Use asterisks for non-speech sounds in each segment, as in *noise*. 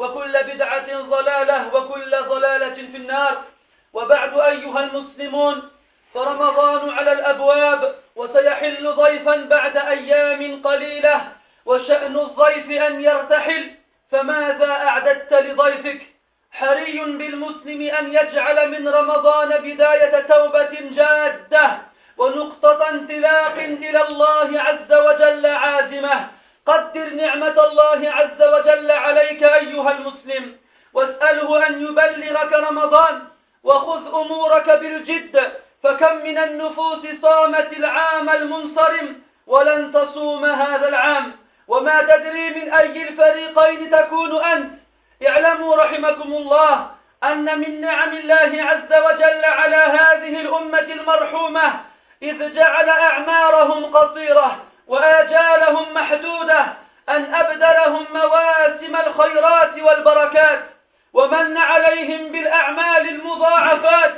وكل بدعة ضلالة وكل ضلالة في النار. وبعد أيها المسلمون فرمضان على الأبواب وسيحل ضيفا بعد أيام قليلة وشأن الضيف أن يرتحل. فماذا أعددت لضيفك؟ حري بالمسلم أن يجعل من رمضان بداية توبة جادة ونقطة انطلاق إلى الله عز وجل عازمة. قدر نعمة الله عز وجل عليك أيها المسلم. واسأله أن يبلغك رمضان وخذ أمورك بالجد فكم من النفوس صامت العام المنصرم ولن تصوم هذا العام. وما تدري من أي الفريقين تكون أنت. اعلموا رحمكم الله أن من نعم الله عز وجل على هذه الأمة المرحومة إذ جعل أعمارهم قصيرة. وآجالهم محدودة أن أبدلهم مواسم الخيرات والبركات ومن عليهم بالأعمال المضاعفات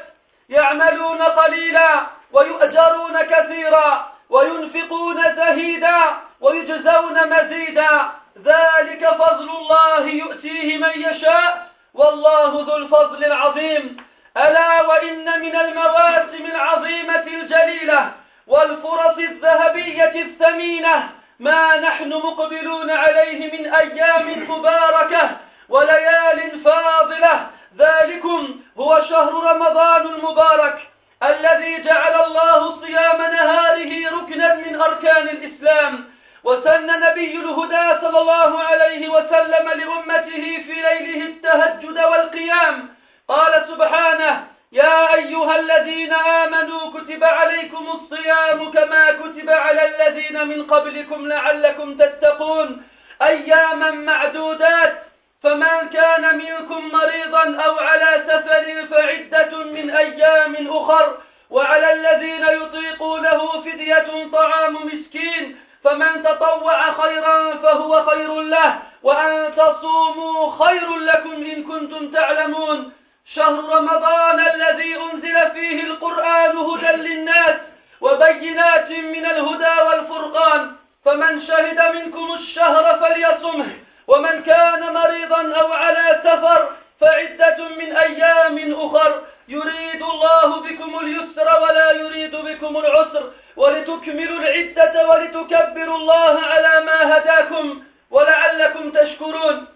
يعملون قليلا ويؤجرون كثيرا وينفقون زهيدا ويجزون مزيدا. ذلك فضل الله يؤتيه من يشاء والله ذو الفضل العظيم. ألا وإن من المواسم العظيمة الجليلة والفرص الذهبية الثمينة ما نحن مقبلون عليه من أيام مباركة وليال فاضلة. ذلكم هو شهر رمضان المبارك الذي جعل الله صيام نهاره ركنا من أركان الإسلام. وسن نبي الهدى صلى الله عليه وسلم لأمته في ليله التهجد والقيام. قال سبحانه يا أيها الذين آمنوا كتب عليكم الصيام كما كتب على الذين من قبلكم لعلكم تتقون. أياما معدودات فمن كان منكم مريضا أو على سفر فعدة من أيام أخر وعلى الذين يطيقونه فدية طعام مسكين فمن تطوع خيرا فهو خير له وأن تصوموا خير لكم إن كنتم تعلمون. شهر رمضان الذي أنزل فيه القرآن هدى للناس وبينات من الهدى والفرقان. فمن شهد منكم الشهر فليصمه ومن كان مريضا أو على سفر فعدة من أيام أخر. يريد الله بكم اليسر ولا يريد بكم العسر. ولتكملوا العدة ولتكبروا الله على ما هداكم ولعلكم تشكرون.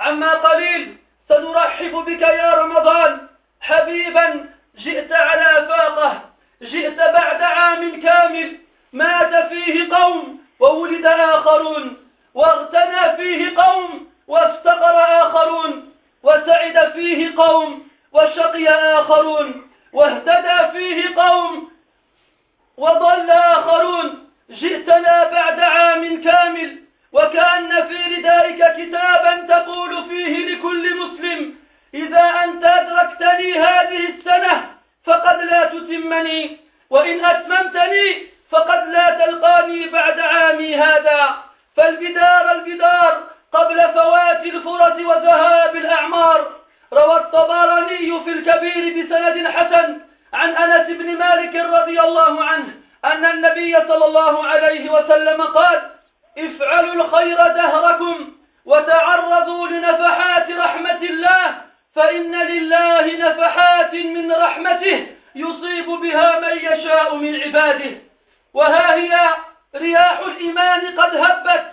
عما قليل سنرحب بك يا رمضان. حبيبا جئت على فاقة. جئت بعد عام كامل. مات فيه قوم وولد آخرون. واغتنى فيه قوم وافتقر آخرون. وسعد فيه قوم وشقي آخرون. واهتدى فيه قوم وضل آخرون. جئتنا بعد عام كامل. وكأن في ردائك كتابا تقول فيه لكل مسلم إذا أنت أدركتني هذه السنة فقد لا تتمني وإن أتممتني فقد لا تلقاني بعد عامي هذا. فالبدار البدار قبل فوات الفرص وذهاب الأعمار. روى الطبراني في الكبير بسند حسن عن أنس بن مالك رضي الله عنه أن النبي صلى الله عليه وسلم قال افعلوا الخير دهركم وتعرضوا لنفحات رحمة الله فإن لله نفحات من رحمته يصيب بها من يشاء من عباده. وها هي رياح الإيمان قد هبت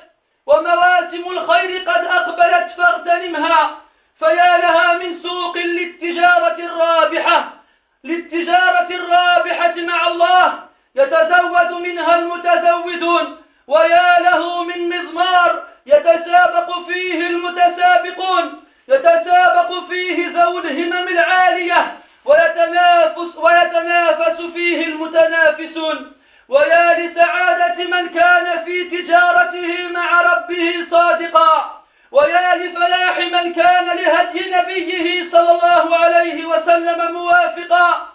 ومواسم الخير قد أقبلت فاغتنمها فيا لها من سوق للتجارة الرابحة للتجارة الرابحة مع الله يتزود منها المتزودون. ويا له من مضمار يتسابق فيه المتسابقون يتسابق فيه ذو الهمم العالية ويتنافس, ويتنافس فيه المتنافسون. ويا لسعادة من كان في تجارته مع ربه صادقا. ويا لفلاح من كان لهدي نبيه صلى الله عليه وسلم موافقا.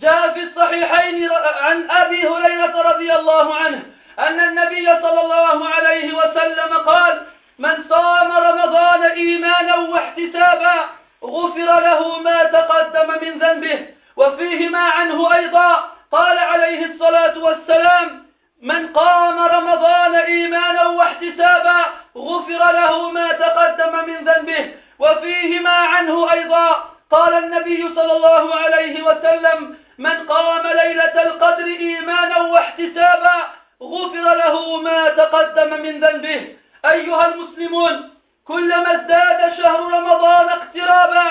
جاء في الصحيحين عن أبي هريرة رضي الله عنه أن النبي صلى الله عليه وسلم قال من صام رمضان إيمانا واحتسابا غفر له ما تقدم من ذنبه وفيهما عنه أيضا. قال عليه الصلاة والسلام من قام رمضان إيمانا واحتسابا غفر له ما تقدم من ذنبه وفيهما عنه أيضا. قال النبي صلى الله عليه وسلم من قام ليلة القدر إيمانا واحتسابا غفر له ما تقدم من ذنبه. أيها المسلمون كلما ازداد شهر رمضان اقترابا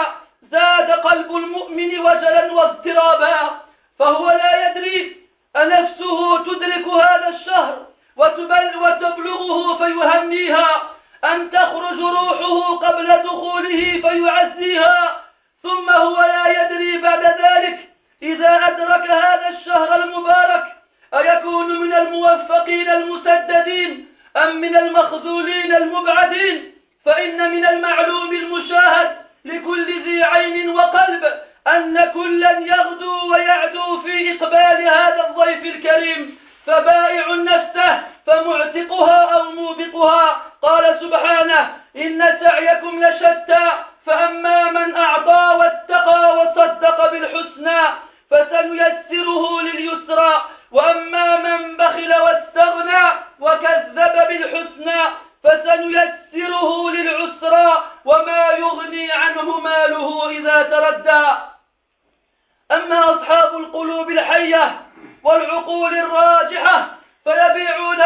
زاد قلب المؤمن وجلا واضطرابا فهو لا يدري أنفسه تدرك هذا الشهر وتبل وتبلغه فيهنيها أن تخرج روحه قبل دخوله فيعزيها ثم هو لا يدري بعد ذلك إذا أدرك هذا الشهر المبارك أيكون من الموفقين المسددين أم من المخذولين المبعدين؟ فإن من المعلوم المشاهد لكل ذي عين وقلب أن كلا يغدو ويعدو في إقبال هذا الضيف الكريم فبائع نفسه فمعتقها أو موبقها. قال سبحانه إن سعيكم لشتى فأما من أعطى واتقى وصدق بالحسنى فسنيسره لليسرى. وأما من بخل واستغنى وكذب بالحسنى فسنيسره للعسرى وما يغني عنه ماله إذا تردى. أما أصحاب القلوب الحية والعقول الراجحة فيبيعون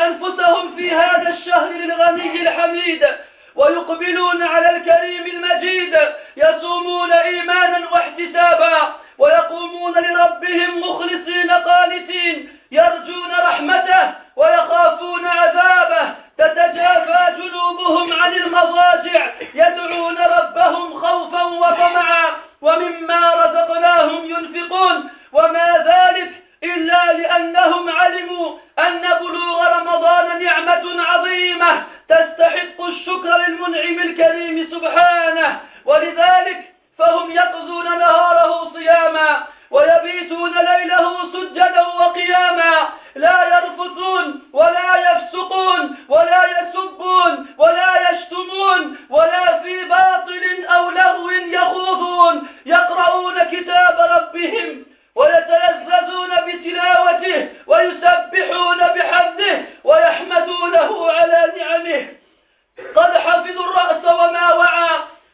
أنفسهم في هذا الشهر للغني الحميد ويقبلون على الكريم المجيد يصومون إيمانا واحتسابا. ويقومون لربهم مخلصين قانتين يرجون رحمته ويخافون عذابه. تتجافى جنوبهم عن المضاجع يدعون ربهم خوفا وطمعا. ومما رزقناهم ينفقون. وما ذلك إلا لأنهم علموا أن بلوغ رمضان نعمة عظيمة تستحق الشكر للمنعم الكريم سبحانه. ولذلك فهم يقضون نهاره صياما ويبيتون ليله سجدا وقياما. لا يرفثون ولا يفسقون ولا يسبون ولا يشتمون ولا في باطل أو لغو يخوضون. يقرؤون كتاب ربهم ويتلذذون بتلاوته ويسبحون بحمده ويحمدونه على نعمه قد حفظوا الرأس وما وعى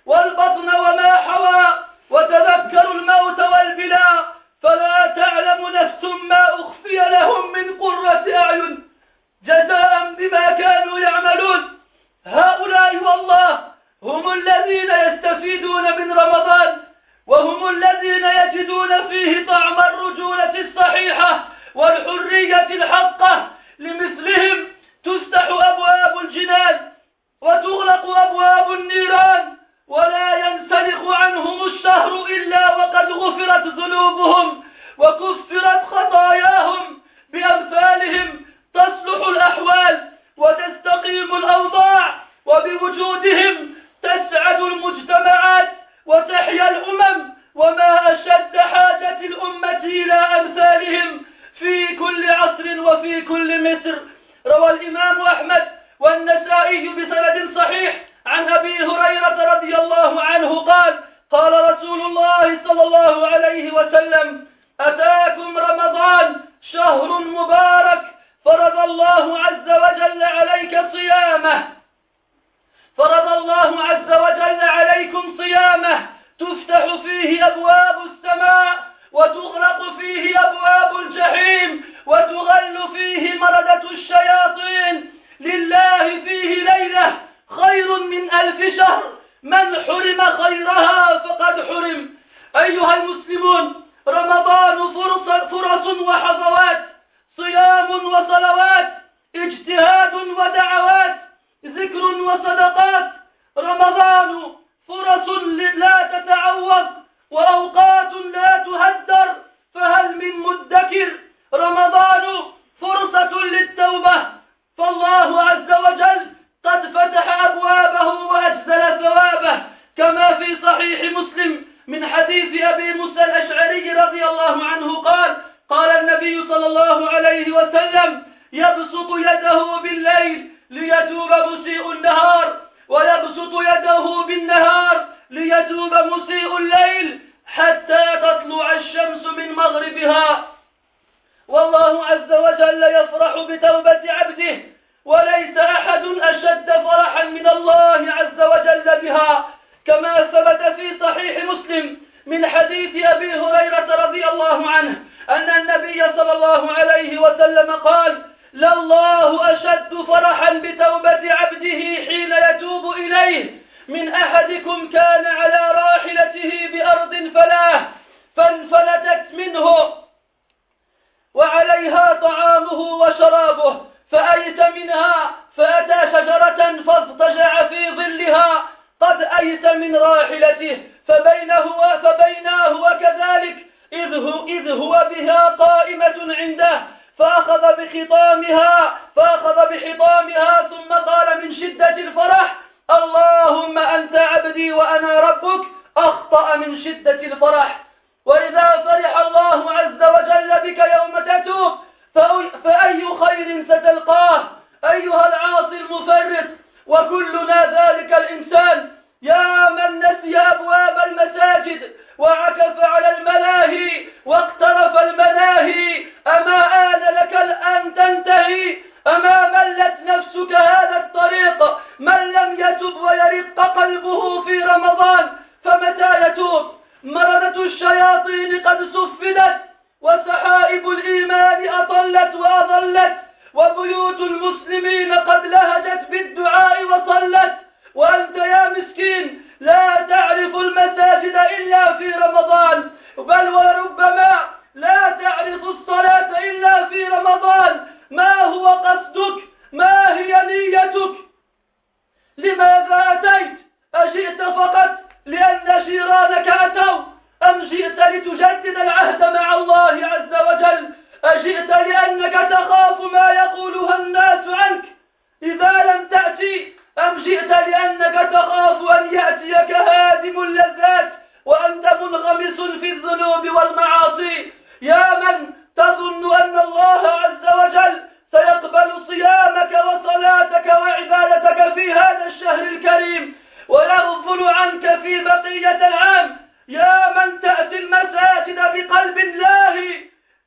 والبطن وما حوى وتذكروا الموت والبلاء فلا تعلم نفس ما أخفي لهم من قرة أعين جزاء بما كانوا يعملون هؤلاء والله هم الذين يستفيدون من رمضان وهم الذين يجدون فيه طعم الرجولة الصحيحة والحرية الحقة لمثلهم تفتح أبواب الجنان وتغلق أبواب النيران ولا ينسلخ عنهم الشهر إلا وقد غفرت ذنوبهم وكفرت خطاياهم بأمثالهم تصلح الأحوال وتستقيم الأوضاع وبوجودهم تسعد المجتمعات وتحيا الأمم وما أشد حاجة الأمة إلى أمثالهم في كل عصر وفي كل مصر روى الإمام أحمد والنسائي بسند صحيح عن أبي هريرة رضي الله عنه قال قال رسول الله صلى الله عليه وسلم أتاكم رمضان شهر مبارك فرض الله عز وجل عليك صيامه فرض الله عز وجل عليكم صيامه تفتح فيه أبواب السماء وتغلق فيه أبواب الجحيم وتغل فيه مردة الشياطين. لله فيه ليلة خير من ألف شهر. من حرم خيرها فقد حرم. أيها المسلمون رمضان فرص, وحظوات صيام وصلوات اجتهاد ودعوات ذكر وصدقات. رمضان فرص لا تتعوض وأوقات لا تهدر. فهل من مدكر؟ رمضان فرصة للتوبة. فالله عز وجل قد فتح أبوابه وأجزل ثوابه. كما في صحيح مسلم من حديث أبي موسى الأشعري رضي الله عنه قال قال النبي صلى الله عليه وسلم يبسط يده بالليل ليتوب مسيء النهار ويبسط يده بالنهار ليتوب مسيء الليل حتى تطلع الشمس من مغربها. والله عز وجل يفرح بتوبة عبده وليس أحد أشد فرحا من الله عز وجل بها كما ثبت في صحيح مسلم من حديث أبي هريرة رضي الله عنه أن النبي صلى الله عليه وسلم قال لله أشد فرحا بتوبة عبده حين يتوب إليه من أحدكم كان على راحلته بأرض فلاه فانفلتت منه وعليها طعامه وشرابه فأيت منها فأتى شجرة فاضطجع في ظلها. قد أيت من راحلته فبينه فبيناه وكذلك. إذ هو, إذ هو بها قائمة عنده. فأخذ بخطامها فأخذ بحطامها ثم قال من شدة الفرح اللهم أنت عبدي وأنا ربك. أخطأ من شدة الفرح. وإذا فرح الله عز وجل بك يوم تتوب فأي خير ستلقاه؟ أيها العاصي المفرط؟ وكلنا ذلك الإنسان يا من نسي أبواب المساجد وعكف على الملاهي واقترف المناهي أما آن لك أن تنتهي؟ أما ملت نفسك هذا الطريق؟ من لم يتب ويرق قلبه في رمضان فمتى يتوب؟ مردة الشياطين قد سفلت وسحائب الإيمان أطلت وأظلت وبيوت المسلمين قد لهجت بالدعاء وصلت. وأنت يا مسكين لا تعرف المساجد إلا في رمضان بل وربما لا تعرف الصلاة إلا في رمضان. ما هو قصدك؟ ما هي نيتك؟ لماذا أتيت؟ أجئت فقط لأن جيرانك أتوا. أم جئت لتجدد العهد مع الله عز وجل؟ أجئت لأنك تخاف ما يقولها الناس عنك؟ إذا لم تأتي أم جئت لأنك تخاف أن يأتيك هادم اللذات وأنت منغمس في الذنوب والمعاصي؟ يا من تظن أن الله عز وجل سيقبل صيامك وصلاتك وعبادتك في هذا الشهر الكريم؟ ويغفل عنك في بقية العام. يا من تأتي المساجد بقلب الله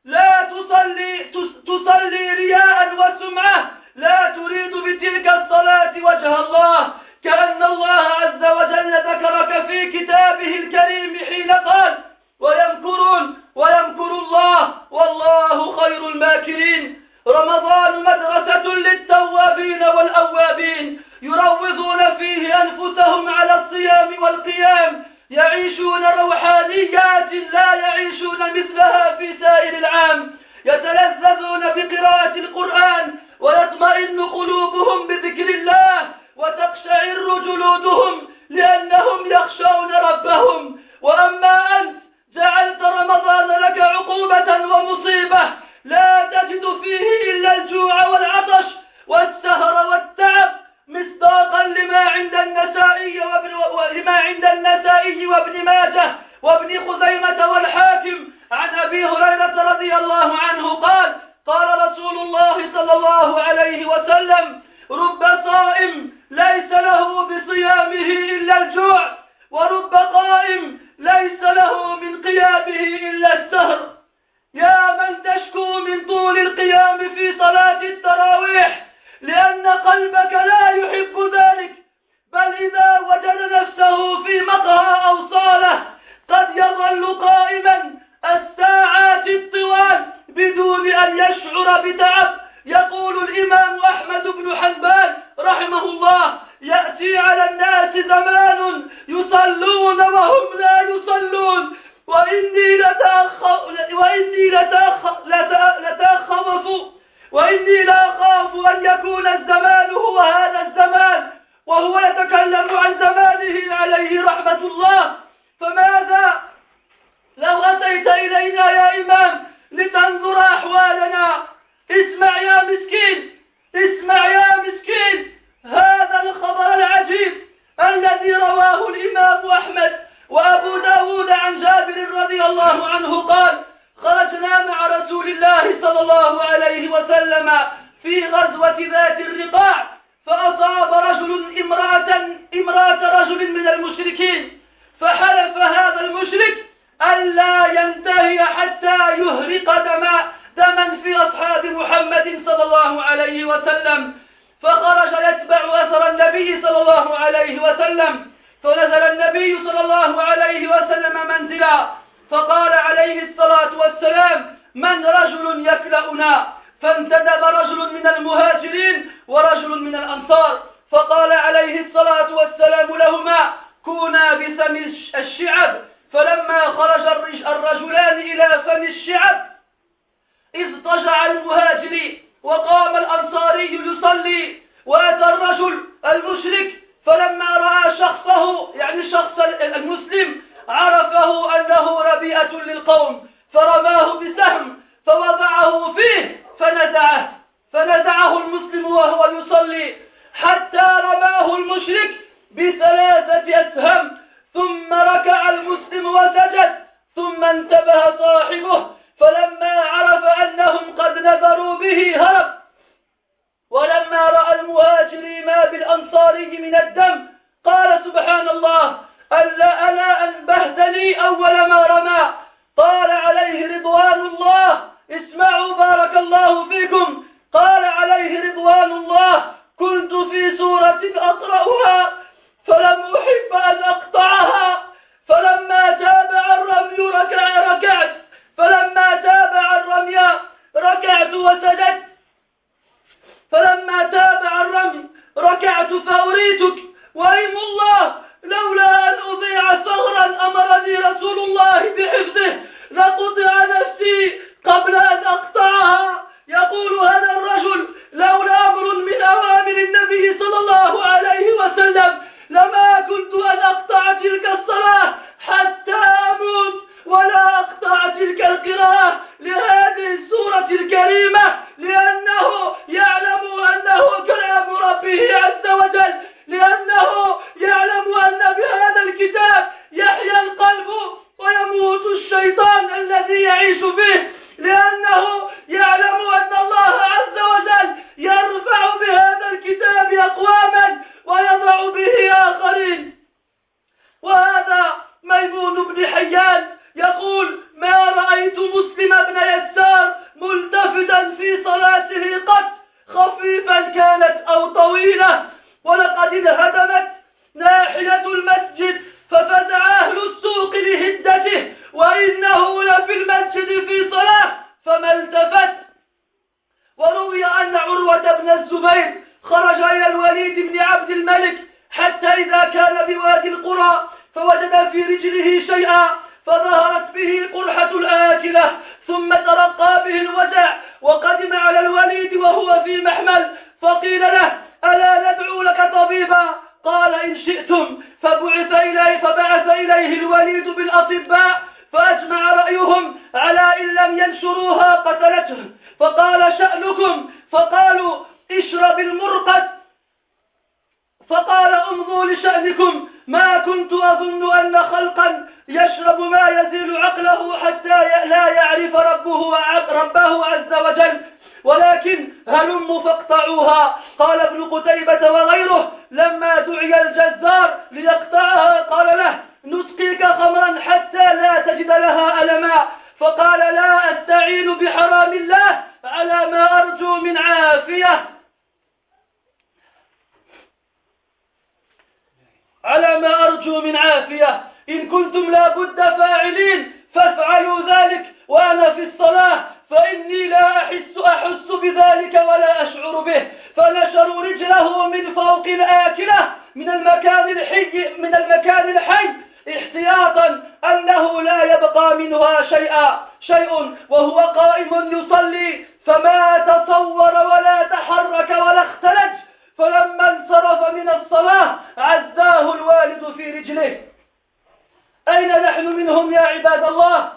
لا تصلي تصلي رياء وسمعة. لا تريد بتلك الصلاة وجه الله. كأن الله عز وجل ذكرك في كتابه الكريم حين قال ويمكرون ويمكر الله والله خير الماكرين. رمضان مدرسة للتوابين والأوابين يروضون فيه أنفسهم على الصيام والقيام. يعيشون روحانيات لا يعيشون مثلها في سائر العام. يتلذذون بقراءة القرآن ويطمئن قلوبهم بذكر الله وتقشعر جلودهم لأنهم يخشون ربهم. وأما أنت جعلت رمضان لك عقوبة ومصيبة. لا تجد فيه إلا الجوع والعطش والسهر والتعب مصداقا لما عند النسائي وابن لما عند النسائي وابن ماجه وابن خزيمة والحاكم. عن أبي هريرة رضي الله عنه قال قال رسول الله صلى الله عليه وسلم رب صائم ليس له بصيامه إلا الجوع ورب قائم ليس له من قيامه إلا السهر. يا من تشكو من طول القيام في صلاة التراويح لأن قلبك لا يحب ذلك. بل إذا وجد نفسه في مقهى أو صالة قد يظل قائما الساعات الطوال بدون أن يشعر بتعب. يقول الإمام أحمد بن حنبل رحمه الله يأتي على الناس زمان يصلون وهم لا يصلون. وإني. وإني لتأخ... لتأخوف وإني لأخاف أن يكون الزمان هو هذا الزمان وهو يتكلم عن زمانه عليه رحمة الله. فماذا؟ لو أتيت إلينا يا إمام لتنظر أحوالنا. اسمع يا مسكين اسمع يا مسكين. هذا الخبر العجيب الذي رواه الإمام أحمد وأبو داود عن جابر رضي الله عنه قال خرجنا مع رسول الله صلى الله عليه وسلم في غزوة ذات الرقاع فأصاب رجل امرأة امرأة رجل من المشركين فحلف هذا المشرك ألا ينتهي حتى يهرق دما دما في أصحاب محمد صلى الله عليه وسلم. فخرج يتبع أثر النبي صلى الله عليه وسلم فنزل النبي صلى الله عليه وسلم منزلا فقال عليه الصلاة والسلام من رجل يكلأنا؟ فانتدب رجل من المهاجرين ورجل من الأنصار فقال عليه الصلاة والسلام لهما كونا بسم الشعب. فلما خرج الرجلان إلى فم الشعب اضطجع المهاجر وقام الأنصاري يصلي وأتى الرجل المشرك فلما رأى شخصه يعني شخص المسلم عرفه أنه ربيئة للقوم فرماه بسهم فوضعه فيه فنزعه فنزعه المسلم وهو يصلي حتى رماه المشرك بثلاثة أسهم ثم ركع المسلم وسجد ثم انتبه صاحبه فلما عرف أنهم قد نذروا به هرب. ولما رأى المهاجر ما بالأنصاري من الدم قال سبحان الله ألا ألا أنبهتني أول ما رمى؟ قال عليه رضوان الله اسمعوا بارك الله فيكم قال عليه رضوان الله كنت في سورة أقرأها فلم أحب أن أقطعها فلما تابع الرمي ركع ركعت فلما تابع الرمي ركعت وسجدت فلما تابع الرمي ركعت فأريتك وإيم الله لولا أن أضيع ثغرا أمرني رسول الله بحفظه لقطع نفسي قبل أن أقطعها يقول هذا الرجل لولا أمر من أوامر النبي صلى الله عليه وسلم لما كنت أن أقطع تلك الصلاة حتى أموت ولا أقطع تلك القراءة لهذه السورة الكريمة لأنه يعلم أنه كلام ربه عز وجل لأنه يعلم أن بهذا الكتاب يحيا القلب ويموت الشيطان الذي يعيش به لأنه يعلم أن الله عز وجل يرفع بهذا الكتاب أقواما ويضع به آخرين وهذا ميمون بن حيان يقول ما رأيت مسلم بن يسار ملتفتا في صلاته قط خفيفا كانت أو طويلة ولقد انهدمت ناحية المسجد ففزع أهل السوق لهدته وإنه لفي المسجد في صلاة فما التفت وروي أن عروة بن الزبير خرج إلى الوليد بن عبد الملك حتى إذا كان بوادي القرى فوجد في رجله شيئا فظهرت به قرحة الآكلة ثم ترقى به الوجع وقدم على الوليد وهو في محمل فقيل له ألا ندعو لك طبيبا؟ قال إن شئتم. فبعث إليه فبعث إليه الوليد بالأطباء فأجمع رأيهم على إن لم ينشروها قتلته. فقال شأنكم؟ فقالوا اشرب المرقد. فقال امضوا لشأنكم. ما كنت أظن أن خلقا يشرب ما يزيل عقله حتى لا يعرف ربه ربه عز وجل. ولكن هلم فاقطعوها. قال ابن قتيبة وغيره لما دعي الجزار ليقطعها قال له نسقيك خمرا حتى لا تجد لها ألما. فقال لا أستعين بحرام الله على ما أرجو من عافية. على ما أرجو من عافية. إن كنتم لابد فاعلين فافعلوا ذلك وأنا في الصلاة. فإني لا أحس أحس بذلك ولا أشعر به. فنشروا رجله من فوق الآكلة من المكان الحي من المكان الحي احتياطا أنه لا يبقى منها شيئا شيء وهو قائم يصلي. فما تصور ولا تحرك ولا اختلج. فلما انصرف من الصلاة عزاه الوالد في رجله. أين نحن منهم يا عباد الله؟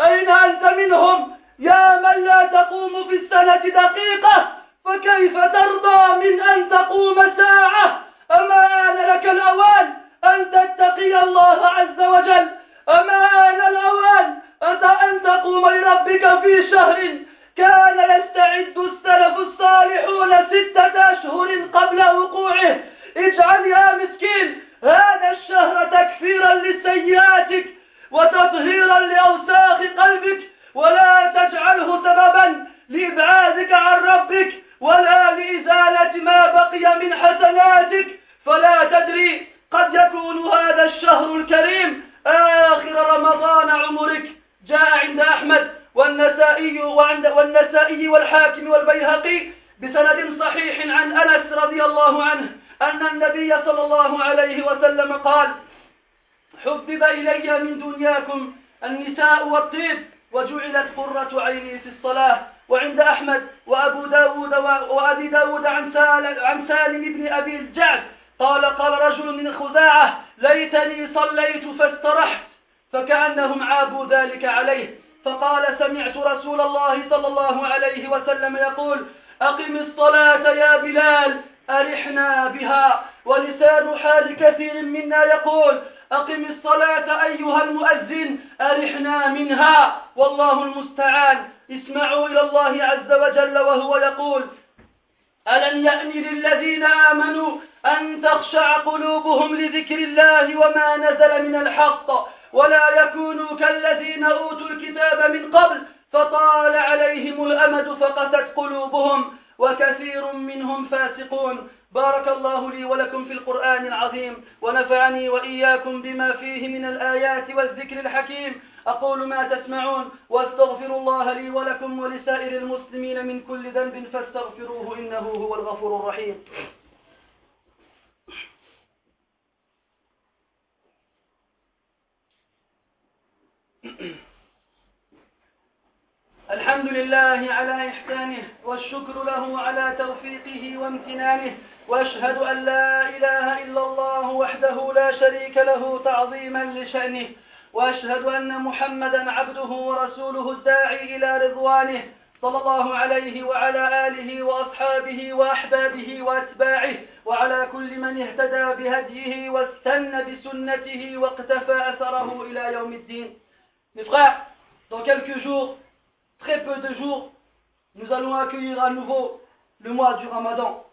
أين أنت منهم؟ يا من لا تقوم في السنة دقيقة فكيف ترضى من أن تقوم ساعة؟ أما آن لك الأوان أن تتقي الله عز وجل؟ أما آن الأوان أن تقوم لربك في شهر كان يستعد السلف الصالحون ستة أشهر قبل وقوعه. اجعل يا مسكين هذا الشهر تكفيرا لسيئاتك وتطهيرا لأوساخ قلبك ولا تجعله سببا لإبعادك عن ربك ولا لإزالة ما بقي من حسناتك. فلا تدري قد يكون هذا الشهر الكريم آخر رمضان عمرك. جاء عند أحمد والنسائي وعند والنسائي والحاكم والبيهقي بسند صحيح عن أنس رضي الله عنه أن النبي صلى الله عليه وسلم قال حبب إلي من دنياكم النساء والطيب وجعلت قرة عيني في الصلاة. وعند أحمد وأبو داود وأبي داود عن سالم, عن سالم بن أبي الجعد قال قال رجل من خزاعة ليتني صليت فاسترحت فكأنهم عابوا ذلك عليه. فقال سمعت رسول الله صلى الله عليه وسلم يقول أقم الصلاة يا بلال أرحنا بها. ولسان حال كثير منا يقول أقم الصلاة أيها المؤذن أرحنا منها. والله المستعان. اسمعوا إلى الله عز وجل وهو يقول ألم يأن للذين آمنوا أن تخشع قلوبهم لذكر الله وما نزل من الحق؟ ولا يكونوا كالذين أوتوا الكتاب من قبل فطال عليهم الأمد فقست قلوبهم وكثير منهم فاسقون. بارك الله لي ولكم في القرآن العظيم ونفعني وإياكم بما فيه من الآيات والذكر الحكيم. أقول ما تسمعون واستغفر الله لي ولكم ولسائر المسلمين من كل ذنب فاستغفروه إنه هو الغفور الرحيم. *clears throat* الحمد لله على إحسانه والشكر له على توفيقه وامتنانه وأشهد أن لا إله إلا الله وحده لا شريك له تعظيما لشأنه وأشهد أن محمدا عبده ورسوله الداعي إلى رضوانه صلى الله عليه وعلى آله وأصحابه وأحبابه وأتباعه وعلى كل من اهتدى بهديه واستنى بسنته واقتفى أثره إلى يوم الدين. Mes frères, dans quelques jours, très peu de jours, nous allons accueillir à nouveau le mois du Ramadan.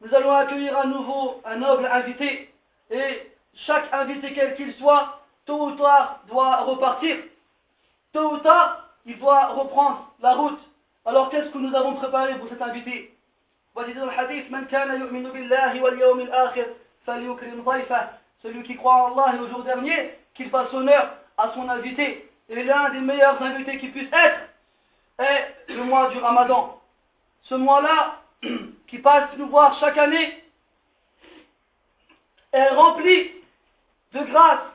Nous allons accueillir à nouveau un noble invité. Et chaque invité, quel qu'il soit, tôt ou tard, doit repartir. Tôt ou tard, il doit reprendre la route. Alors qu'est-ce que nous avons préparé pour cet invité? Celui qui croit en Allah et au jour dernier, qu'il fasse honneur à son invité. Et l'un des meilleurs invités qui puisse être est le mois du Ramadan. Ce mois-là, *clears throat* qui passe nous voir chaque année, est rempli de grâces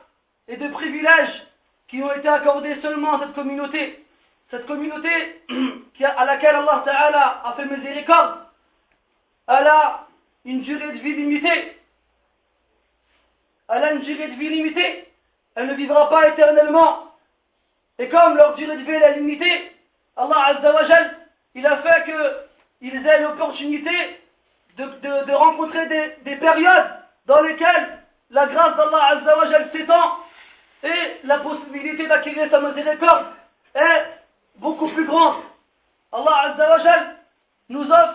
et de privilèges qui ont été accordés seulement à cette communauté. Cette communauté *clears throat* à laquelle Allah a fait miséricorde, elle a une durée de vie limitée. Elle a une durée de vie limitée. Elle ne vivra pas éternellement. Et comme leur durée de vie est limitée, Allah Azza wa il a fait qu'ils aient l'opportunité de, rencontrer des, périodes dans lesquelles la grâce d'Allah Azza wa s'étend et la possibilité d'acquérir sa miséricorde est beaucoup plus grande. Allah Azza wa nous offre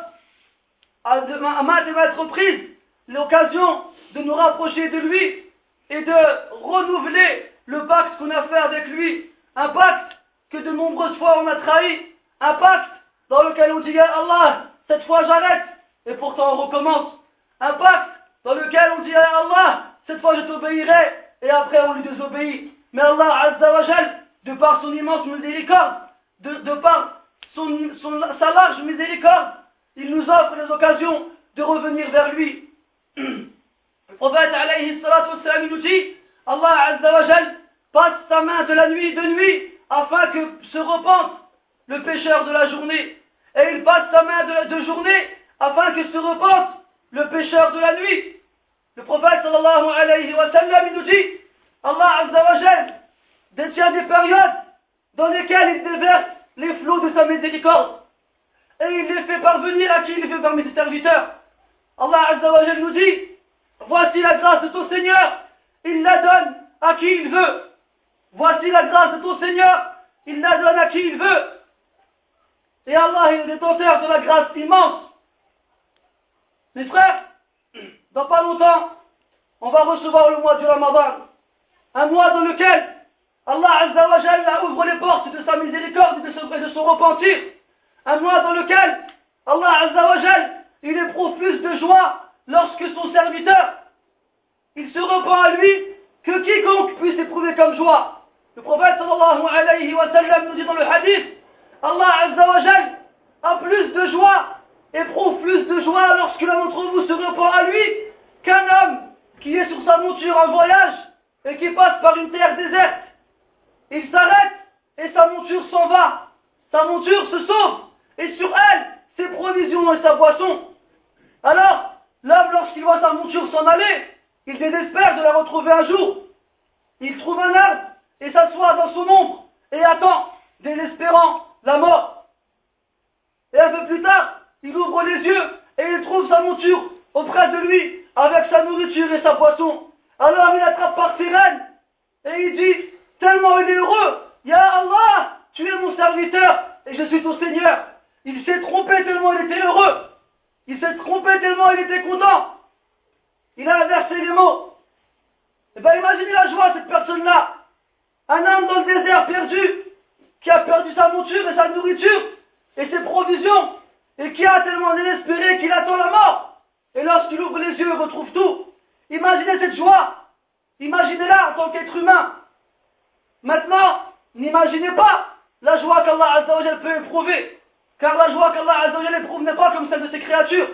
à, à maintes reprises l'occasion de nous rapprocher de lui et de renouveler le pacte qu'on a fait avec lui. Un pacte que de nombreuses fois on a trahi. Un pacte dans lequel on dit Allah, cette fois j'arrête, et pourtant on recommence. Un pacte dans lequel on dit Allah, cette fois je t'obéirai, et après on lui désobéit. Mais Allah Azzawajal, de par son immense miséricorde, de, par son, sa large miséricorde, il nous offre les occasions de revenir vers lui. *clears throat* Le prophète alayhi salatu nous dit, Allah Azzawajal passe sa main de la nuit de nuit afin que se repente le pécheur de la journée. Et il passe sa main de, journée afin que se repente le pécheur de la nuit. Le prophète sallallahu alayhi wa sallam, il nous dit, Allah Azzawajal détient des périodes dans lesquelles il déverse les flots de sa miséricorde. Et il les fait parvenir à qui il fait parmi ses serviteurs. Allah Azzawajal nous dit, voici la grâce de ton Seigneur, il la donne à qui il veut. Voici la grâce de ton Seigneur, il la donne à qui il veut. Et Allah est détenteur de la grâce immense. Mes frères, dans pas longtemps, on va recevoir le mois du Ramadan. Un mois dans lequel Allah Azzawajal ouvre les portes de sa miséricorde et de son repentir. Un mois dans lequel Allah Azzawajal, il éprouve plus de joie lorsque son serviteur, il se repent à lui que quiconque puisse éprouver comme joie. Le prophète sallallahu alayhi wa sallam nous dit dans le hadith, Allah Azzawajal a plus de joie, éprouve plus de joie lorsque l'un d'entre vous se repent à lui qu'un homme qui est sur sa monture en voyage et qui passe par une terre déserte. Il s'arrête et sa monture s'en va. Sa monture se sauve et sur elle, ses provisions et sa boisson. Alors, l'homme, lorsqu'il voit sa monture s'en aller, il désespère de la retrouver un jour. Il trouve un arbre et s'assoit dans son ombre et attend, désespérant, la mort. Et un peu plus tard, il ouvre les yeux et il trouve sa monture auprès de lui avec sa nourriture et sa boisson. Alors il attrape par ses rênes et il dit, tellement il est heureux, Ya Allah, tu es mon serviteur et je suis ton Seigneur. Il s'est trompé tellement il était heureux. Il s'est trompé tellement il était content. Il a inversé les mots. Eh bien, imaginez la joie de cette personne-là. Un homme dans le désert perdu, qui a perdu sa monture et sa nourriture, et ses provisions, et qui a tellement désespéré qu'il attend la mort. Et lorsqu'il ouvre les yeux, il retrouve tout. Imaginez cette joie. Imaginez-la en tant qu'être humain. Maintenant, n'imaginez pas la joie qu'Allah peut éprouver. Car la joie qu'Allah éprouve n'est pas comme celle de ses créatures.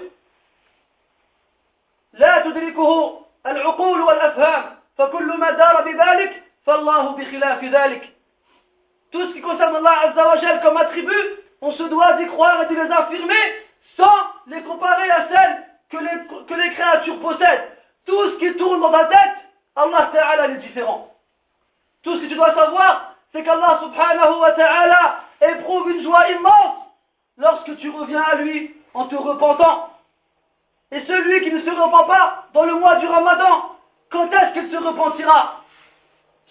لا تدركه العقول والأفهام فكل ما دار بذلك فالله بخلاف ذلك Tout ce qui concerne Allah Azzawajal comme attribut, on se doit d'y croire et de les affirmer sans les comparer à celles que les, que les créatures possèdent. Tout ce qui tourne dans ta tête, Allah Ta'ala est différent. Tout ce que tu dois savoir, c'est qu'Allah Subhanahu wa Ta'ala éprouve une joie immense lorsque tu reviens à lui en te repentant. Et celui qui ne se repent pas dans le mois du Ramadan, quand est-ce qu'il se repentira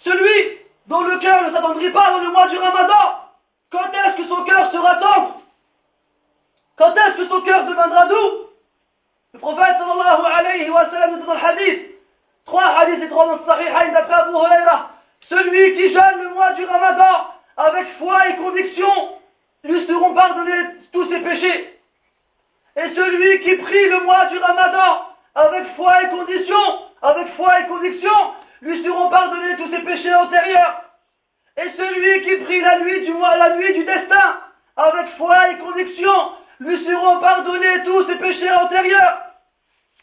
Celui dont le cœur ne s'attendrit pas dans le mois du Ramadan, quand est-ce que son cœur sera tendre Quand est-ce que son cœur deviendra doux? Le prophète sallallahu alayhi wa sallam dit dans le hadith, trois hadiths et trois dans le d'après Abu Huraira, celui qui jeûne le mois du Ramadan avec foi et conviction, lui seront pardonnés tous ses péchés. Et celui qui prie le mois du Ramadan avec foi et condition, avec foi et conviction, lui seront pardonnés tous ses péchés antérieurs. Et celui qui prie la nuit du mois, la nuit du destin, avec foi et conviction, lui seront pardonnés tous ses péchés antérieurs.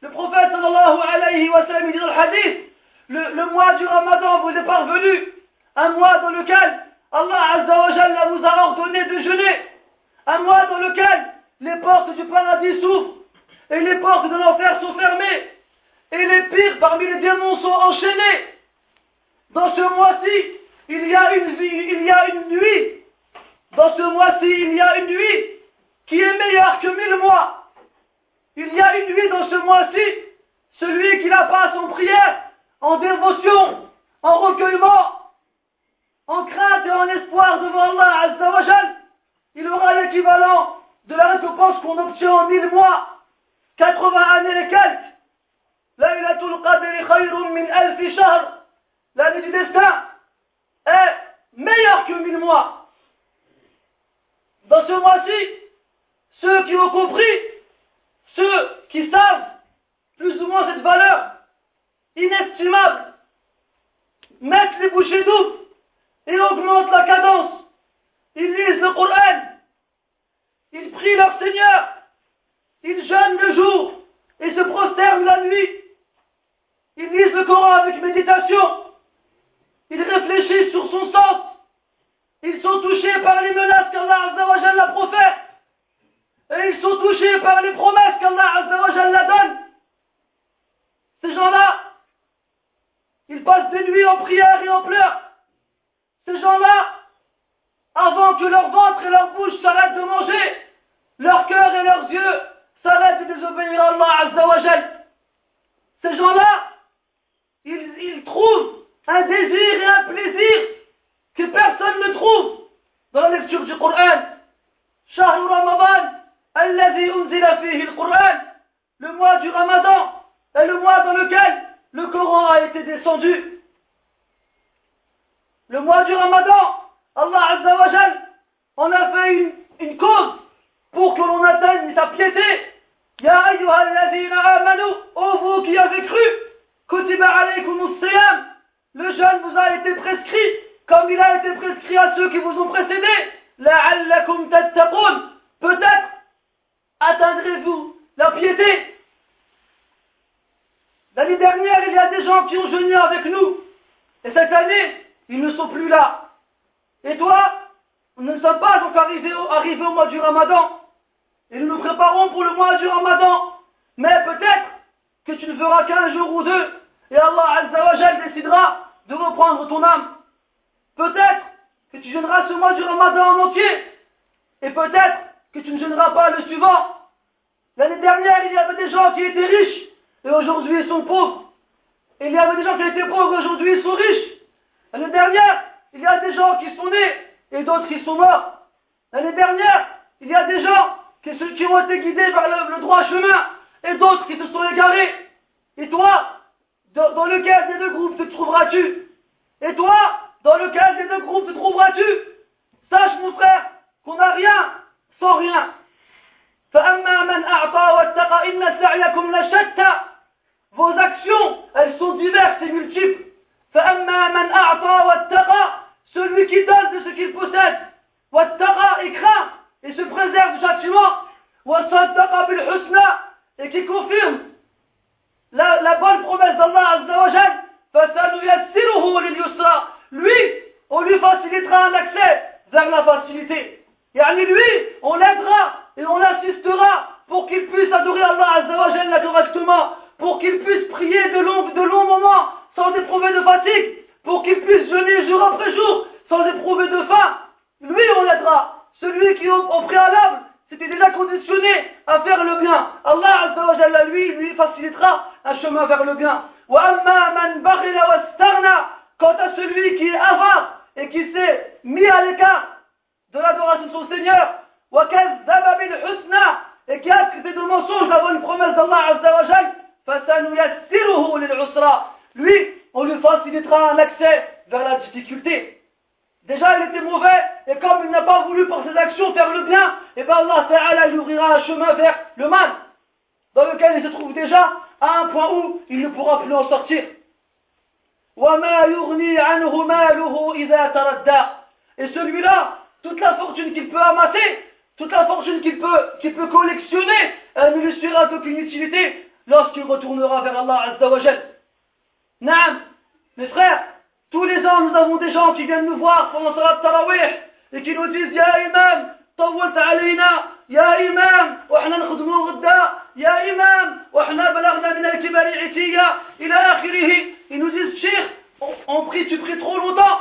Le prophète sallallahu alayhi wa sallam dit dans le hadith, le, le, mois du Ramadan vous est parvenu, un mois dans lequel Allah Azza vous a ordonné de jeûner, un mois dans lequel les portes du paradis s'ouvrent et les portes de l'enfer sont fermées et les pires parmi les démons sont enchaînés. Dans ce mois-ci, il y a une nuit. Dans ce mois-ci, il y a une nuit qui est meilleure que mille mois. Il y a une nuit dans ce mois-ci, celui qui la passe en prière, en dévotion, en recueillement, en crainte et en espoir devant Allah Azzawajal, il aura l'équivalent de la récompense qu'on obtient en mille mois, 80 années et quelques. Laylatul khayrun min alfi shahr. L'année du destin est meilleure que mille mois. Dans ce mois-ci, ceux qui ont compris, ceux qui savent plus ou moins cette valeur, inestimables, mettent les bouchées doubles et augmentent la cadence. Ils lisent le Coran, ils prient leur Seigneur, ils jeûnent le jour et se prosternent la nuit. Ils lisent le Coran avec méditation, ils réfléchissent sur son sens, ils sont touchés par les menaces qu'Allah la profère. Et ils sont touchés par les promesses qu'Allah la donne. Ces gens-là, ils passent des nuits en prière et en pleurs. Ces gens-là, avant que leur ventre et leur bouche s'arrêtent de manger, leur cœur et leurs yeux s'arrêtent de désobéir à Allah Ces gens-là, ils, ils trouvent un désir et un plaisir que personne ne trouve dans la lecture du Coran. شهر رمضان الذي أنزل فيه القرآن le mois du Ramadan est le mois dans lequel le Coran a été descendu. Le mois du Ramadan, Allah Azza wa Jal en a fait une, une cause pour que l'on atteigne sa piété. Ya ayyuhalladhina amanu, ô vous qui avez cru, kutiba alaykum le jeûne vous a été prescrit comme il a été prescrit à ceux qui vous ont précédés. La'allakum. Peut-être atteindrez-vous la piété. L'année dernière, il y a des gens qui ont jeûné avec nous. Et cette année, ils ne sont plus là. Et toi, nous ne sommes pas encore arrivés au, arrivés au mois du Ramadan. Et nous nous préparons pour le mois du Ramadan. Mais peut-être que tu ne feras qu'un jour ou deux. Et Allah Azza wa décidera de reprendre ton âme. Peut-être que tu jeûneras ce mois du Ramadan en entier. Et peut-être que tu ne jeûneras pas le suivant. L'année dernière, il y avait des gens qui étaient riches et aujourd'hui ils sont pauvres. il y avait des gens qui étaient pauvres aujourd'hui ils sont riches. L'année dernière, il y a des gens qui sont nés et d'autres qui sont morts. L'année dernière, il y a des gens qui, qui ont été guidés vers le, droit chemin et d'autres qui se sont égarés. Et toi, dans, dans lequel des deux groupes te trouveras-tu? Et toi, dans lequel des deux groupes te trouveras-tu? Sache mon frère qu'on n'a rien sans rien. Vos actions, elles sont diverses et multiples. Celui qui donne de ce qu'il possède, et craint et se préserve du châtiment, et qui confirme la, la bonne promesse d'Allah Azza wa lui, on lui facilitera un accès vers la facilité. Et lui, on l'aidera et on l'assistera pour qu'il puisse adorer Allah Azza wa correctement, pour qu'il puisse prier de longs, de longs moments sans éprouver de fatigue, pour qu'il puisse jeûner jour après jour sans éprouver de faim. Lui, on l'aidera. Celui qui, au, préalable, s'était déjà conditionné à faire le bien. Allah Azza lui, lui facilitera un chemin vers le bien. Quant à celui qui est avare et qui s'est mis à l'écart de l'adoration de son Seigneur, et qui a traité de mensonge la bonne promesse d'Allah lui, on lui facilitera un accès vers la difficulté. Déjà, il était mauvais, et comme il n'a pas voulu par ses actions faire le bien, et bien Allah Ta'ala lui ouvrira un chemin vers le mal, dans lequel il se trouve déjà à un point où il ne pourra plus en sortir. Et celui-là, toute la fortune qu'il peut amasser, toute la fortune qu'il peut, qu'il peut collectionner, elle ne lui sera d'aucune utilité lorsqu'il retournera vers Allah Azza wa Naam, mes frères, tous les ans nous avons des gens qui viennent nous voir pendant Salat Tarawih et qui nous disent Ya Imam, طولت علينا يا إمام وإحنا نخدموا غدا يا إمام وإحنا بلغنا من الكبر عتية إلى آخره Ils nous disent, Cheikh, on, on prie, tu pries trop longtemps.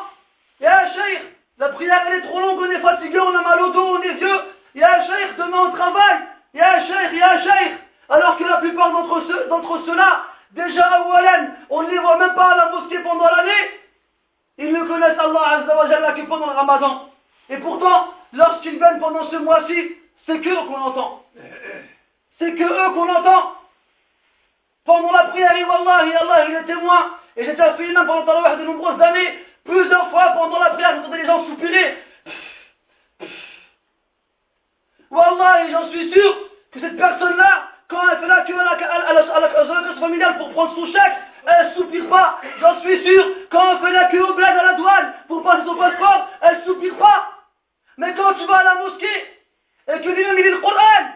Ya Cheikh, la prière elle est trop longue, on est fatigué, on a mal au dos, on est vieux. Ya Cheikh, demain on travaille. Ya Cheikh, Ya Cheikh. Alors que la plupart d'entre ceux-là, déjà à Oualen, on ne les voit même pas à la mosquée pendant l'année. Ils ne connaissent Allah Azza wa Jalla que pendant le Ramadan. Et pourtant, lorsqu'ils viennent pendant ce mois-ci, c'est qu'eux qu'on entend. C'est que eux qu'on entend. Pendant la prière, Wallahi, Allah il est témoin. Et j'étais à même pendant de nombreuses années. Plusieurs fois pendant la prière, j'entendais les gens soupirer. Wallah, j'en suis sûr que cette personne-là, quand elle fait la queue à la, familiale pour prendre son chèque, elle soupire pas. J'en suis sûr, quand on fait la queue au bled à la douane pour passer son passeport, elle soupire pas. Mais quand tu vas à la mosquée et que l'imam il lit le Coran,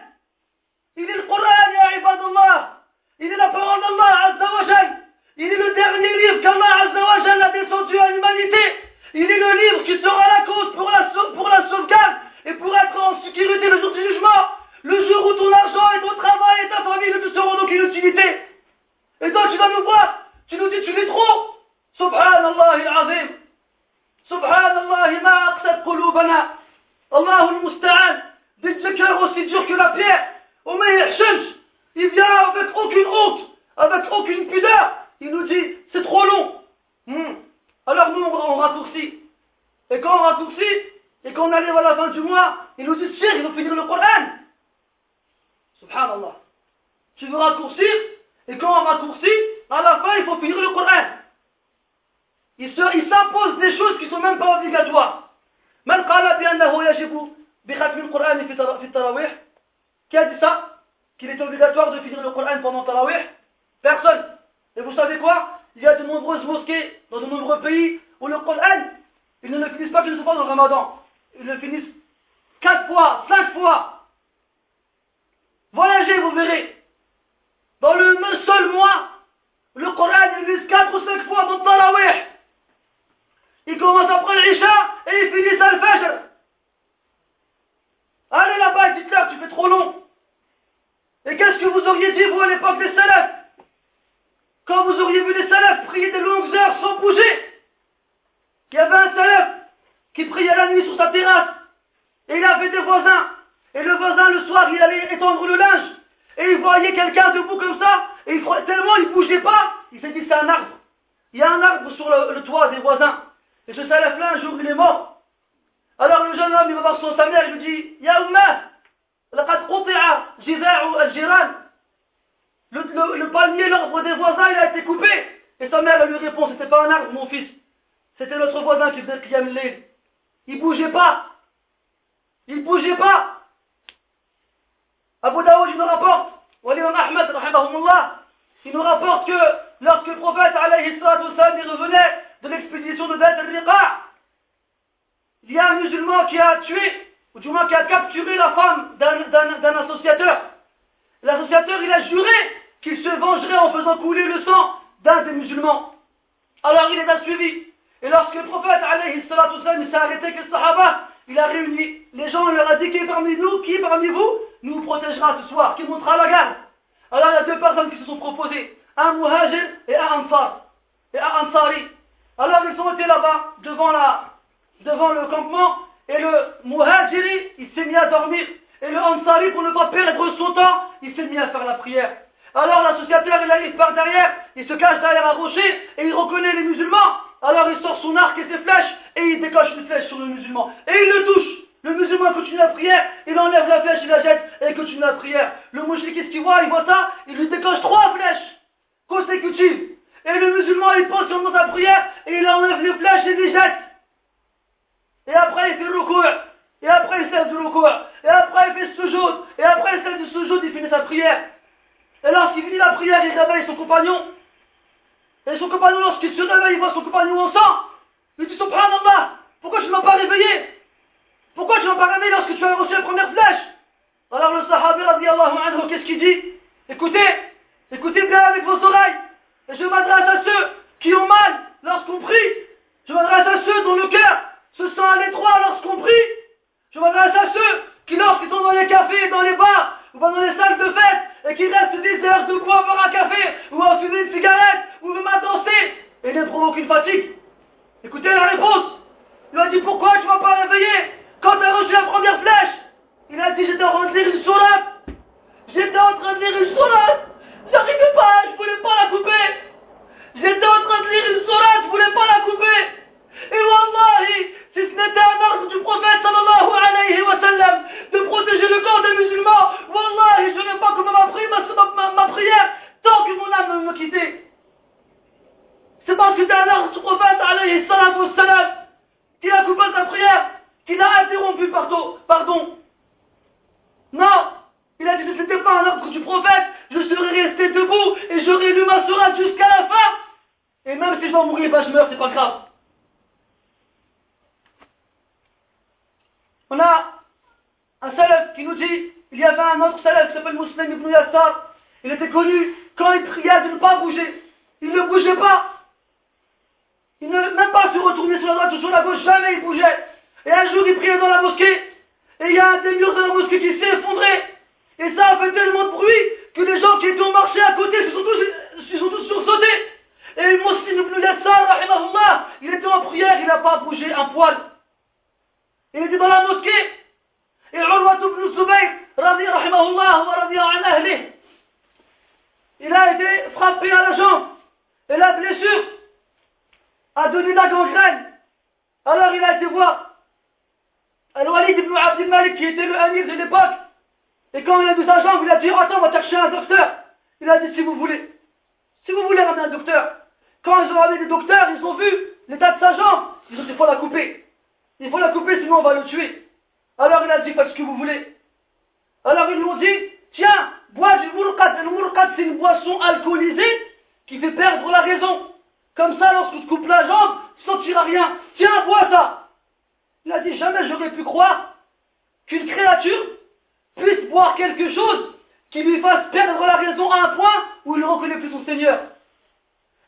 il lit le Coran, ya ibadallah, il est la parole d'Allah, Azza wa Jal. Il est le dernier livre qu'Allah Azza wa Jal a descendu à l'humanité. Il est le livre qui sera la cause pour la, sauvegarde et pour être en sécurité le jour du jugement. Le jour où ton argent et ton travail et ta famille ne te seront d'aucune utilité. Et toi, tu vas nous voir, tu nous dis tu lis trop. Subhanallah al-azim. Subhanallah ma aqsad qulubana. Allah al-musta'an. Des cœurs aussi durs que la pierre. Il vient avec aucune honte, avec aucune pudeur. Il nous dit, c'est trop long. Hmm. Alors nous, on raccourcit. Et quand on raccourcit, et qu'on arrive à la fin du mois, il nous dit, tiens, il faut finir le Coran. Subhanallah. Tu veux raccourcir, et quand on raccourcit, à la fin, il faut finir le Coran. Il s'impose des choses qui ne sont même pas obligatoires. من قال بأنه يجب بختم القرآن في التراويح Qui a dit ça Qu'il est obligatoire de finir le Coran pendant Tarawih Personne. Et vous savez quoi Il y a de nombreuses mosquées dans de nombreux pays où le Coran, ils ne le finissent pas qu'une fois dans le Ramadan. Ils le finissent quatre fois, cinq fois. Voyagez, vous verrez. Dans le seul mois, le Coran il vise quatre ou cinq fois dans Tarawih. Il commence après l'Isha et il finit à Al-Fajr. Allez là-bas, dites-leur, tu fais trop long. Et qu'est-ce que vous auriez dit, vous, à l'époque des salafs? Quand vous auriez vu les salafs prier des longues heures sans bouger? Il y avait un salaf qui priait la nuit sur sa terrasse. Et il avait des voisins. Et le voisin, le soir, il allait étendre le linge. Et il voyait quelqu'un debout comme ça. Et il, tellement il bougeait pas, il s'est dit c'est un arbre. Il y a un arbre sur le, toit des voisins. Et ce salaf-là, un jour, il est mort. Alors le jeune homme, il va voir son sa mère, il lui dit, Ya Ummah, لقد قطع جذاع الجيران le, le, le palmier, l'arbre des voisins, il a été coupé. Et sa mère, elle lui répond, c'était pas un arbre, mon fils. C'était notre voisin qui faisait le qiyam Il bougeait pas. Il bougeait pas. Abu Daoud, il nous rapporte, Waliman Ahmed, il nous rapporte que lorsque le prophète, alayhi salatu revenait de l'expédition de Beth al-Riqa, il y a un musulman qui a tué, ou du moins qui a capturé la femme d'un associateur. L'associateur, il a juré qu'il se vengerait en faisant couler le sang d'un des musulmans. Alors il les a suivis. Et lorsque le prophète, alayhi s'est arrêté avec les sahaba, il a réuni les gens, il leur a dit qui parmi nous, qui parmi vous, nous protégera ce soir, qui montrera la garde. Alors il y a deux personnes qui se sont proposées, un muhajir et un ansar, et un ansari. Alors ils sont été là-bas, devant le campement, et le muhajiri, il s'est mis à dormir. Et le ansari, pour ne pas perdre son temps, il s'est mis à faire la prière. Alors l'associateur, il, il part derrière, il se cache derrière un rocher, et il reconnaît les musulmans. Alors il sort son arc et ses flèches, et il décoche une flèche sur le musulman. Et il le touche. Le musulman continue la prière, il enlève la flèche, il la jette, et il continue la prière. Le mouchrik, qu'est-ce qu'il voit Il voit ça, il lui décoche trois flèches consécutives. Et le musulman, il pense sur sa prière, et il enlève les flèches et les jette. Et après, il fait le recours. Et après, il fait du recours. Et après, il fait ce sujoud. Et après, il fait du sujoud, il finit sa prière. Et lorsqu'il finit la prière, il réveille son compagnon. Et son compagnon, lorsqu'il se réveille, il voit son compagnon en sang. Il dit Subhanallah, pourquoi tu ne m'as pas réveillé? Pourquoi tu ne m'as pas réveillé lorsque tu as reçu la première flèche? Alors le sahabi, anhu, qu'est-ce qu'il dit? Écoutez, écoutez bien avec vos oreilles. Je m'adresse à ceux qui ont mal lorsqu'on prie. Je m'adresse à ceux dont le cœur se sent à l'étroit lorsqu'on prie. Je m'adresse à ceux qui, lorsqu'ils sont dans les cafés dans les bars, ou dans les salles de fête, et qui restent 10 heures de boire un café, ou à fumer une cigarette, ou même à danser, et ne provoquent une fatigue. Écoutez la réponse. Il a dit pourquoi tu ne m'as pas réveillé quand tu as reçu la première flèche? Il a dit j'étais en train de lire une sourate. J'étais en train de lire une sourate. J'arrivais pas, je voulais pas la couper. J'étais en train de lire une sourate, je voulais pas la couper. Et wallahi, si ce n'était un ordre du prophète sallallahu alayhi wa sallam de protéger le corps des musulmans, wallahi, je n'ai pas comment ma, ma, ma, prière tant que mon âme me quittait. C'est parce que c'était un ordre du prophète alayhi wa sallam qu'il a coupé sa prière, qu'il a interrompu pardon. pardon. Non, Il a dit que ce n'était pas un ordre du prophète, je serais resté debout et j'aurais lu ma sourate jusqu'à la fin. Et même si je vais mourir, je meurs, c'est pas grave. On a un salaf qui nous dit, il y avait un autre salaf qui s'appelle Muslim ibn Yassar, il était connu quand il priait de ne pas bouger. Il ne bougeait pas. Il ne même pas se retourner sur la droite ou sur la gauche, jamais il bougeait. Et un jour, il priait dans la mosquée, et il y a un des murs de la mosquée qui s'est effondré. Et ça a fait tellement de bruit que les gens qui étaient au marché à côté se sont tous, se sont tous sursautés. Et Muslim ibn Yassar, il était en prière, il n'a pas bougé un poil. Il était dans la mosquée. Et Urwa ibn Zubayr, il a été frappé à la jambe. Et la blessure a donné la gangrène. Alors il a été voir Al-Walid ibn Abdel Malik qui était le amir de l'époque. Et quand il a vu sa jambe, il a dit Attends, on va chercher un docteur. Il a dit Si vous voulez. Si vous voulez ramener un docteur. Quand ils ont ramené le docteur, ils ont vu l'état de sa jambe. Ils ont dit Il faut la couper. Il faut la couper, sinon on va le tuer. Alors il a dit Faites ce que vous voulez. Alors ils lui ont dit Tiens, bois du mourqad. Le mourqad, c'est une boisson alcoolisée qui fait perdre la raison. Comme ça, lorsque tu coupes la jambe, tu sentiras rien. Tiens, bois ça. Il a dit Jamais j'aurais pu croire qu'une créature puisse boire quelque chose qui lui fasse perdre la raison à un point où il ne reconnaît plus son Seigneur.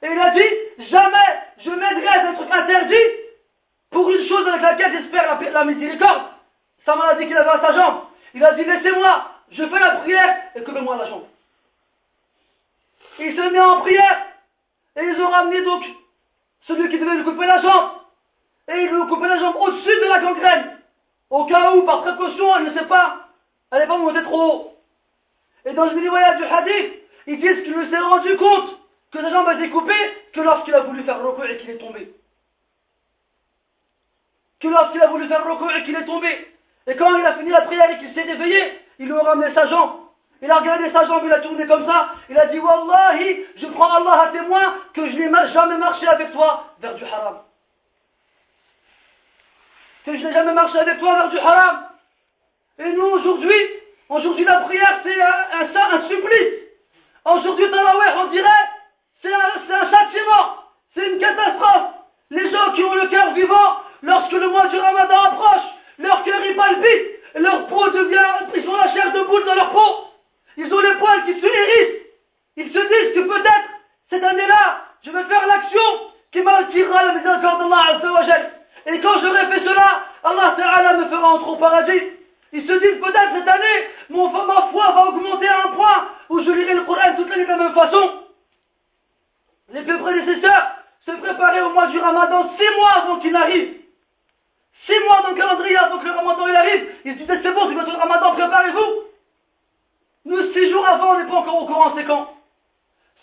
Et il a dit Jamais je m'aiderai à un truc interdit pour une chose avec laquelle j'espère la, la miséricorde. Ça m'a dit qu'il avait à sa jambe. Il a dit Laissez-moi, je fais la prière et coupez-moi la jambe. Il se met en prière et ils ont ramené donc celui qui devait lui couper la jambe. Et ils lui ont coupé la jambe au-dessus de la gangrène. Au cas où, par précaution, elle ne sait pas, elle n'est pas montée trop haut. Et dans une voyage du hadith, ils disent qu'il s'est rendu compte que sa jambe a été coupée que lorsqu'il a voulu faire le et qu'il est tombé. Que lorsqu'il a voulu faire le et qu'il est tombé. Et quand il a fini la prière et qu'il s'est réveillé, il lui a ramené sa jambe. Il a regardé sa jambe, il a tourné comme ça. Il a dit Wallahi, je prends Allah à témoin que je n'ai jamais marché avec toi vers du haram. Que je n'ai jamais marché avec toi vers du haram. Et nous, aujourd'hui, aujourd'hui, la prière, c'est un, un, un, supplice. Aujourd'hui, Taraweh, on dirait, c'est un, un châtiment. C'est une catastrophe. Les gens qui ont le cœur vivant, lorsque le mois du ramadan approche, leur cœur y palpite, leur peau devient, ils ont la chair de boule dans leur peau, ils ont les poils qui se hérissent, ils se disent que peut-être, cette année-là, je vais faire l'action qui m'attirera la miséricorde d'Allah Et quand j'aurai fait cela, Allah Ta'ala me fera entrer au paradis. Ils se disent peut-être cette année, mon, ma foi va augmenter à un point où je lirai le Coran toute l'année de la même façon. Les deux prédécesseurs se préparaient au mois du Ramadan six mois avant qu'il n'arrive. Six mois dans le calendrier avant que le ramadan il arrive, ils se disaient c'est bon, c'est bientôt le ramadan, préparez-vous. Nous, six jours avant, on n'est pas encore au courant, c'est quand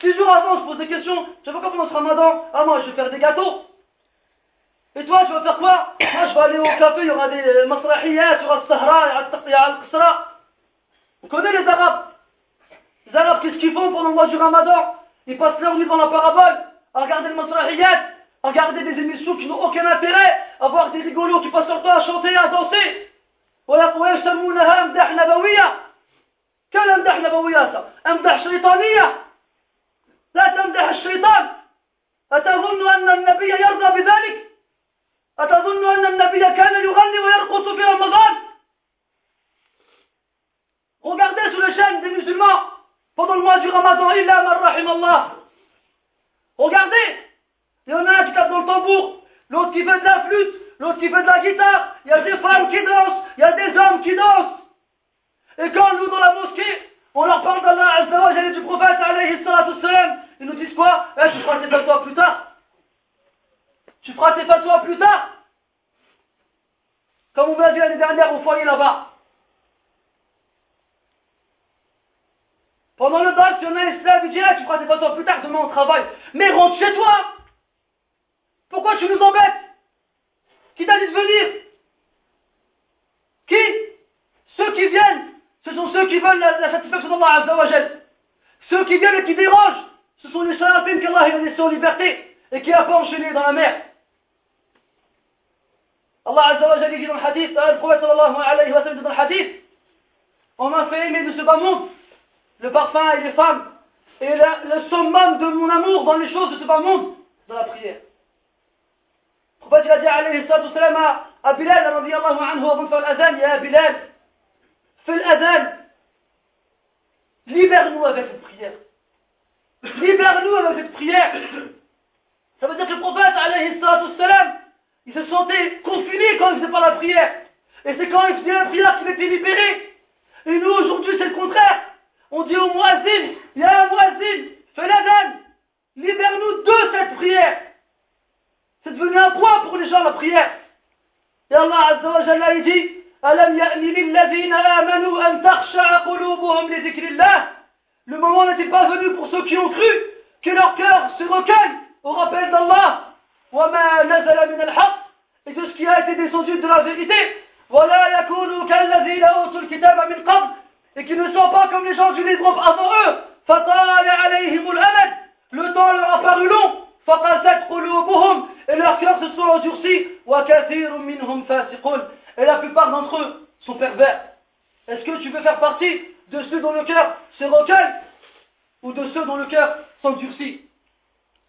Six jours avant, on se pose des questions. Tu sais pas comment ce ramadan? Ah, moi, je vais faire des gâteaux. Euh, aura le Sahara, il y aura le Qasra. On connaît les Arabes. Les Arabes, qu'est-ce qu'ils font pendant le mois du ramadan Ils passent leur nuit dans la parabole, à regarder le masrahiyat, à regarder des émissions qui n'ont aucun intérêt, à voir des rigolos qui passent leur temps à chanter et à danser. ويسمونها امداح نبوية كان امداح نبوية امداح شيطانية لا تمدح الشيطان أتظن أن النبي يرضى بذلك أتظن أن النبي كان يغني ويرقص في رمضان Regardez sur les chaînes des musulmans pendant le mois du Ramadan, il a rahim Allah. Regardez, Il y en a un qui tape dans le tambour, l'autre qui fait de la flûte, l'autre qui fait de la guitare. Il y a des femmes qui dansent, il y a des hommes qui dansent. Et quand nous, dans la mosquée, on leur parle d'Allah Azza et du prophète alayhi salam, ils nous disent quoi eh, Tu feras tes fatwas plus tard. Tu feras tes fatwas plus tard. Comme on l'a dit l'année dernière au foyer là-bas. Pendant le bac, tu en as un esclave, il dit, tu feras tes fatwas plus tard, demain on travaille. Mais rentre chez toi pourquoi tu nous embêtes Qui t'a dit de venir Qui Ceux qui viennent, ce sont ceux qui veulent la, satisfaction d'Allah Azzawajal. Ceux qui viennent et qui dérangent, ce sont les salafim qu'Allah a laissés en liberté et qui a pas enchaîné dans la mer. Allah Azzawajal dit dans le hadith, le prophète sallallahu alayhi wa sallam dit dans le hadith, On m'a fait aimer de ce bas monde le parfum et les femmes, et le summum de mon amour dans les choses de ce bas monde, dans la prière. Le prophète a dit alayhi salam à Bilal radiallahu anhu avant de faire l'adhan, il y a Bilal, fais l'adhan, libère-nous avec cette prière. Libère-nous avec cette prière. Ça veut dire que le prophète alayhi salam, il se sentait confiné quand il faisait pas la prière. Et c'est quand il faisait la prière qu'il était libéré. Et nous aujourd'hui c'est le contraire. On dit au muazzin, il y a un muazzin, fais la libère-nous de cette prière. C'est devenu un poids pour les gens la prière. Et Allah Azza wa Jalla il dit, ألم يأن للذين آمنوا أن تخشع قلوبهم لذكر الله Le moment n'était pas venu pour ceux qui ont cru que leur cœur se recueille au rappel d'Allah. وما نزل من الحق et tout ce qui a été descendu de la vérité. ولا يكونوا كالذين أوتوا الكتاب من قبل et qui ne sont pas comme les gens du livre avant eux. Le temps leur a paru long. Et leurs cœurs se sont endurcis. Et la plupart d'entre eux sont pervers. Est-ce que tu veux faire partie de ceux dont le cœur se recueille ou de ceux dont le cœur s'endurcit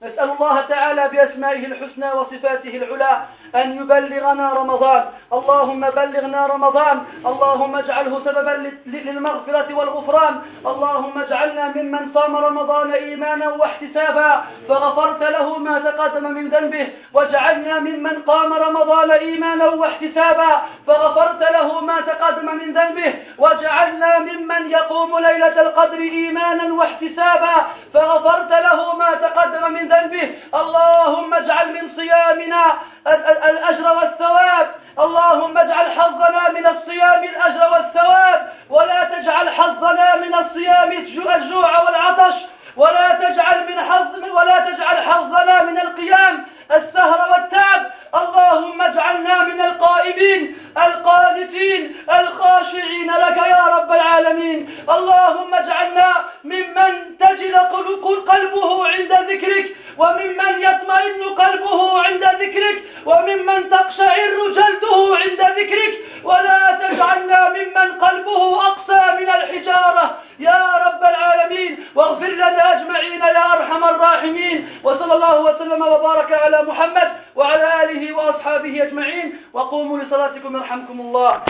نسأل الله تعالى بأسمائه الحسنى وصفاته العلى أن يبلغنا رمضان. اللهم بلغنا رمضان. اللهم اجعله سببا للمغفرة والغفران. اللهم اجعلنا ممن صام رمضان إيمانا واحتسابا. فغفرت له ما تقدم من ذنبه. واجعلنا ممن قام رمضان إيمانا واحتسابا. فغفرت له ما تقدم من ذنبه. واجعلنا ممن يقوم ليلة القدر إيمانا واحتسابا. فغفرت له ما تقدم من ذنبه اللهم اجعل من صيامنا الأجر والثواب. اللهم اجعل حظنا من الصيام الأجر والثواب. ولا تجعل حظنا من الصيام الجوع والعطش. ولا تجعل من حظ ولا تجعل حظنا من القيام. السهر والتعب. اللهم اجعلنا من القائمين القانتين الخاشعين لك يا رب العالمين. اللهم اجعلنا ممن تجد قلبه عند ذكرك وممن يطمئن قلبه عند ذكرك وممن تقشعر جلده عند ذكرك. ولا تجعلنا ممن قلبه أقسى من الحجارة. يا رب العالمين واغفر لنا أجمعين يا أرحم الراحمين. وصلى الله وسلم وبارك محمد وعلى آله وأصحابه أجمعين وقوموا لصلاتكم يرحمكم الله.